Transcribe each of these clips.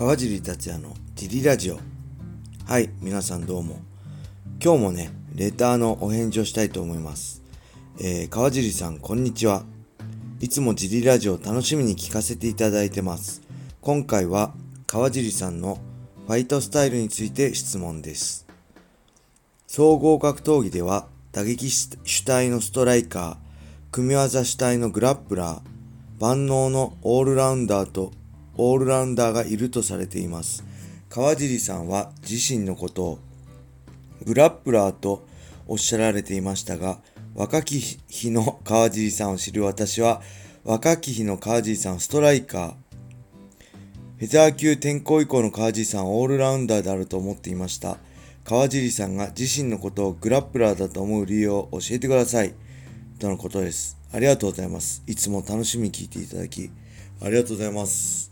川尻達也のジリラジオ。はい皆さんどうも。今日もねレターのお返事をしたいと思います。えー、川尻さんこんにちは。いつもジリラジオ楽しみに聞かせていただいてます。今回は川尻さんのファイトスタイルについて質問です。総合格闘技では打撃主体のストライカー組み技主体のグラップラー万能のオールラウンダーとオールラウンダーがいるとされています。川尻さんは自身のことをグラップラーとおっしゃられていましたが、若き日の川尻さんを知る私は、若き日の川尻さんストライカー、フェザー級転向以降の川尻さんオールラウンダーであると思っていました。川尻さんが自身のことをグラップラーだと思う理由を教えてください。とのことです。ありがとうございます。いつも楽しみに聞いていただき、ありがとうございます。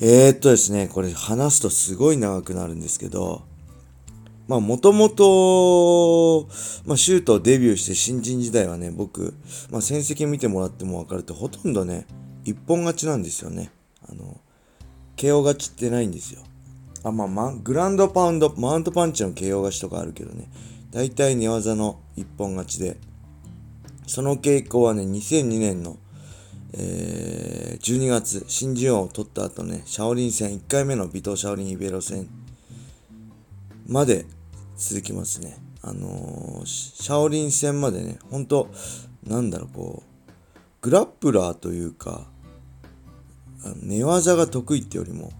えー、っとですね、これ話すとすごい長くなるんですけど、まあもともと、まあシュートデビューして新人時代はね、僕、まあ戦績見てもらっても分かるとほとんどね、一本勝ちなんですよね。あの、KO 勝ちってないんですよ。あ、まあ、ま、グランドパウンド、マウントパンチの KO 勝ちとかあるけどね、大体寝技の一本勝ちで、その傾向はね、2002年のえー、12月、新人王を取った後ね、シャオリン戦、1回目の尾藤シャオリンイベロ戦まで続きますね。あのー、シャオリン戦までね、ほんと、なんだろう、こう、グラップラーというか、寝技が得意ってよりも、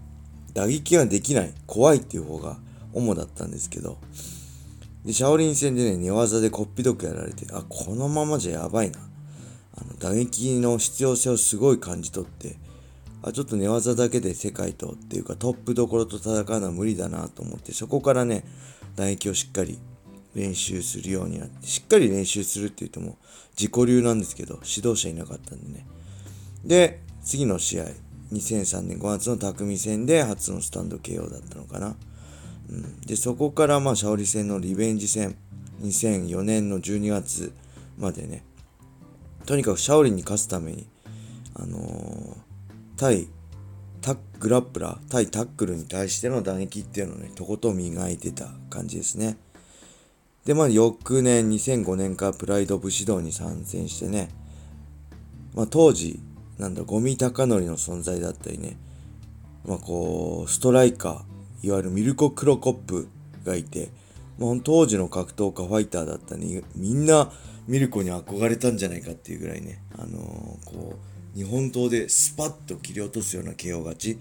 打撃ができない、怖いっていう方が主だったんですけど、で、シャオリン戦でね、寝技でこっぴどくやられて、あ、このままじゃやばいな。あの打撃の必要性をすごい感じ取ってあちょっと寝技だけで世界とっていうかトップどころと戦うのは無理だなと思ってそこからね打撃をしっかり練習するようになってしっかり練習するって言っても自己流なんですけど指導者いなかったんでね。で次の試合2003年5月の匠戦で初のスタンド KO だったのかな、うん、でそこからまあシャオリ戦のリベンジ戦2004年の12月までねとにかくシャオリンに勝つために、あのー、対タッグラップラー、対タックルに対しての打撃っていうのをね、とことん磨いてた感じですね。で、まあ、翌年、2005年からプライド武士道に参戦してね、まあ、当時、なんだ、ゴミ高則の存在だったりね、まあ、こう、ストライカー、いわゆるミルコ・クロコップがいて、まあ、当時の格闘家ファイターだったね、みんな、ミルコに憧れたんじゃないかっていうぐらいね、あのー、こう、日本刀でスパッと切り落とすような KO 勝ち、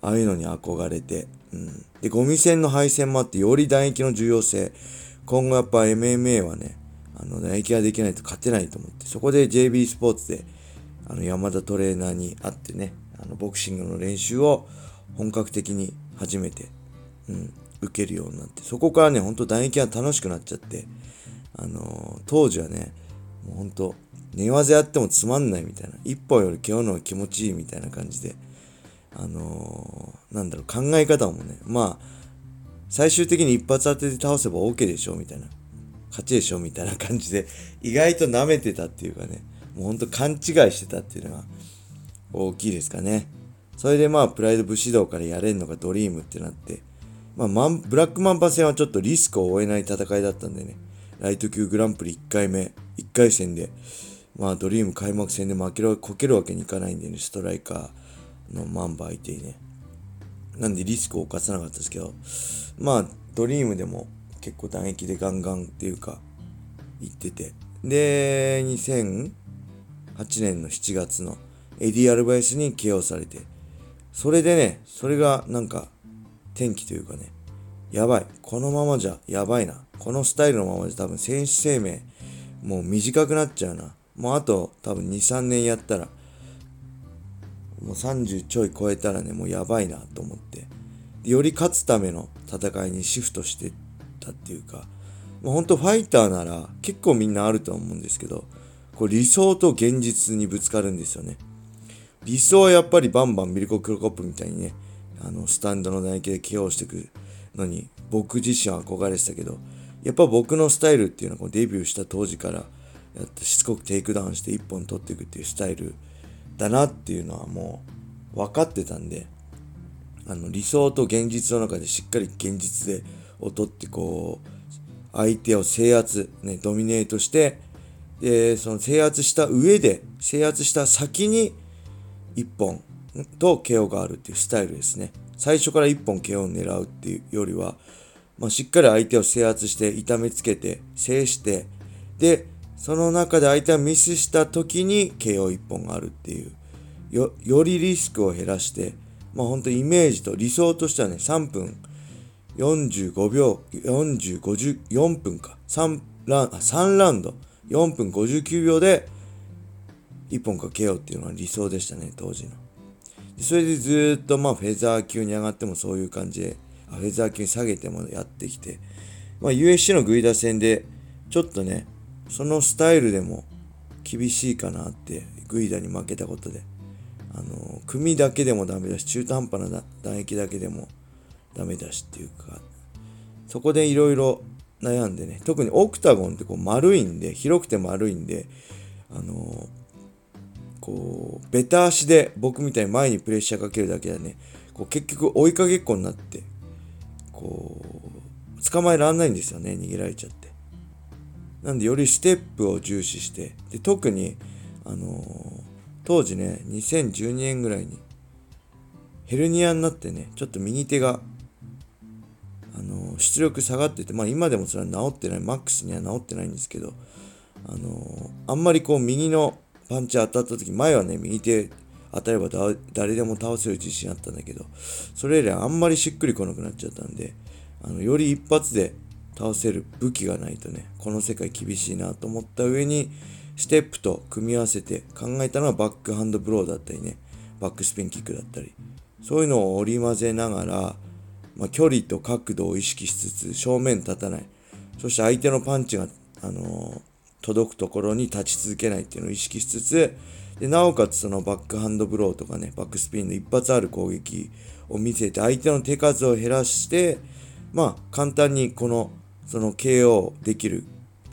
ああいうのに憧れて、うん。で、ゴミ戦の敗戦もあって、より打撃の重要性、今後やっぱ MMA はね、あの、打撃ができないと勝てないと思って、そこで JB スポーツで、あの、山田トレーナーに会ってね、あの、ボクシングの練習を本格的に始めて、うん、受けるようになって、そこからね、ほんと打撃が楽しくなっちゃって、あのー、当時はね、もうほんと、寝技やってもつまんないみたいな、一本より今日のが気持ちいいみたいな感じで、あのー、なんだろう、考え方もね、まあ、最終的に一発当てて倒せば OK でしょみたいな、勝ちでしょみたいな感じで、意外と舐めてたっていうかね、もうほんと勘違いしてたっていうのが大きいですかね。それでまあ、プライド武士道からやれんのかドリームってなって、まあ、マンブラックマンパ戦はちょっとリスクを負えない戦いだったんでね、ライト級グランプリ1回目、1回戦で、まあドリーム開幕戦で負ける、こけるわけにいかないんでね、ストライカーのマンバー相手にね。なんでリスクを犯さなかったですけど、まあドリームでも結構打撃でガンガンっていうか、行ってて。で、2008年の7月のエディ・アルバイスに KO されて、それでね、それがなんか天気というかね、やばい。このままじゃやばいな。このスタイルのままで多分選手生命もう短くなっちゃうな。もうあと多分2、3年やったら、もう30ちょい超えたらね、もうやばいなと思って、より勝つための戦いにシフトしてったっていうか、もうほんとファイターなら結構みんなあると思うんですけど、こう理想と現実にぶつかるんですよね。理想はやっぱりバンバンミルコ・クロコップみたいにね、あの、スタンドの打撃で KO してくのに、僕自身は憧れてたけど、やっぱ僕のスタイルっていうのはこうデビューした当時からやってしつこくテイクダウンして1本取っていくっていうスタイルだなっていうのはもう分かってたんであの理想と現実の中でしっかり現実をとってこう相手を制圧、ね、 dominate してでその制圧した上で制圧した先に1本と KO があるっていうスタイルですね最初から1本 KO を狙うっていうよりは、まあ、しっかり相手を制圧して痛めつけて制してでその中で相手がミスした時に KO1 本があるっていうよよりリスクを減らしてまあ本当イメージと理想としてはね3分45秒、40、54分か。3ラ3ラウンド、4分59秒で1本かけようっていうのは理想でしたね、当時の。それでずっとまあフェザー級に上がってもそういう感じで、フェザー級に下げてもやってきて、まあ USC のグイダ戦で、ちょっとね、そのスタイルでも厳しいかなって、グイダに負けたことで。あの、組だけでもダメだし、中途半端な打撃だけでもダメだしっていうか、そこでいろいろ悩んでね、特にオクタゴンってこう丸いんで、広くて丸いんで、あのー、こう、ベタ足で僕みたいに前にプレッシャーかけるだけでね、こう結局追いかけっこになって、こう、捕まえらんないんですよね、逃げられちゃって。なんでよりステップを重視して、で特に、あのー、当時ね、2012年ぐらいに、ヘルニアになってね、ちょっと右手があの出力下がってて、まあ、今でもそれは治ってないマックスには治ってないんですけどあのあんまりこう右のパンチ当たった時前はね右手当たれば誰でも倒せる自信あったんだけどそれ以来あんまりしっくりこなくなっちゃったんであのより一発で倒せる武器がないとねこの世界厳しいなと思った上にステップと組み合わせて考えたのはバックハンドブローだったりねバックスピンキックだったりそういうのを織り交ぜながらまあ、距離と角度を意識しつつ正面立たない。そして相手のパンチが、あのー、届くところに立ち続けないっていうのを意識しつつ、でなおかつそのバックハンドブローとかね、バックスピンの一発ある攻撃を見せて相手の手数を減らして、まあ簡単にこのその KO できる、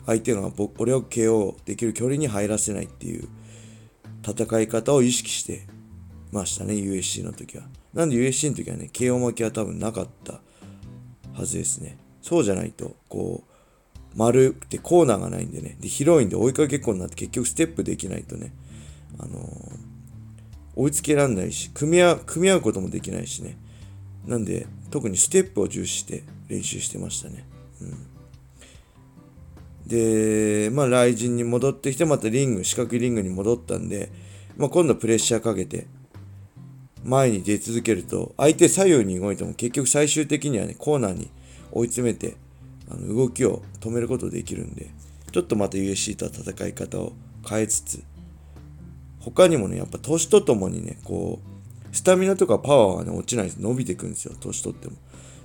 相手が俺を KO できる距離に入らせないっていう戦い方を意識してましたね、USC の時は。なんで USC の時はね、KO 負けは多分なかったはずですね。そうじゃないと、こう、丸くてコーナーがないんでね、で、広いんで追いかけっこになって結局ステップできないとね、あのー、追いつけらんないし、組み合う、組み合うこともできないしね。なんで、特にステップを重視して練習してましたね。うん。で、まあ、雷神に戻ってきて、またリング、四角いリングに戻ったんで、まあ、今度はプレッシャーかけて、前に出続けると、相手左右に動いても結局最終的にはね、コーナーに追い詰めて、あの動きを止めることできるんで、ちょっとまた USC とは戦い方を変えつつ、他にもね、やっぱ年とともにね、こう、スタミナとかパワーがね、落ちないです。伸びていくんですよ、年取っても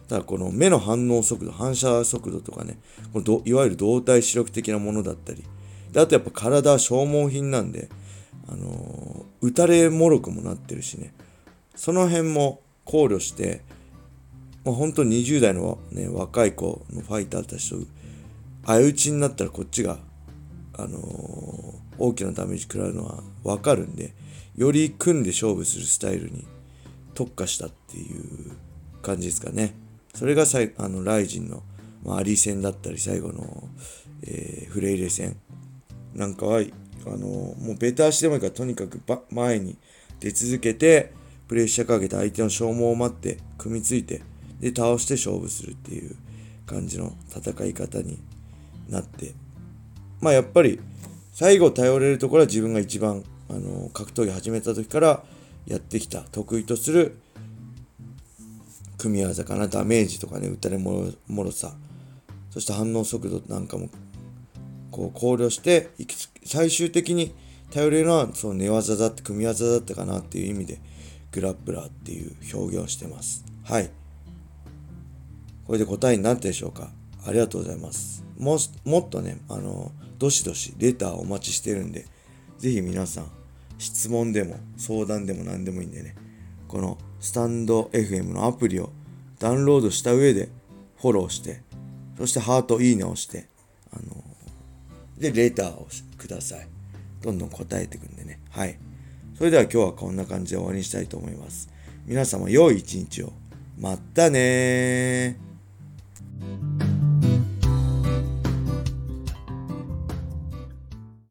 た。だこの目の反応速度、反射速度とかね、このいわゆる動体視力的なものだったり、であとやっぱ体は消耗品なんで、あのー、打たれもろくもなってるしね、その辺も考慮して、まあ、本当に20代の、ね、若い子のファイターたちと相打ちになったらこっちが、あのー、大きなダメージ食らうのは分かるんでより組んで勝負するスタイルに特化したっていう感じですかね。それがさいあのライジンの、まあ、アリ戦だったり最後の、えー、フレイレ戦なんかはあのもうベタ足でもいいからとにかく前に出続けてプレッシャーかけて相手の消耗を待って組みついてで倒して勝負するっていう感じの戦い方になってまあやっぱり最後頼れるところは自分が一番あの格闘技始めた時からやってきた得意とする組み合わせかなダメージとかね打たれもろさそして反応速度なんかもこう考慮して最終的に頼れるのはその寝技だって組み技だったかなっていう意味でグラップラーっていう表現をしてます。はい。これで答えになったでしょうか？ありがとうございます。ももっとね、あの、どしどしレターお待ちしてるんで、ぜひ皆さん、質問でも相談でも何でもいいんでね、このスタンド FM のアプリをダウンロードした上でフォローして、そしてハート、いいねをして、あの、で、レターをください。どんどん答えてくんでね。はい。それでは今日はこんな感じで終わりにしたいと思います。皆様良い一日を。またねー。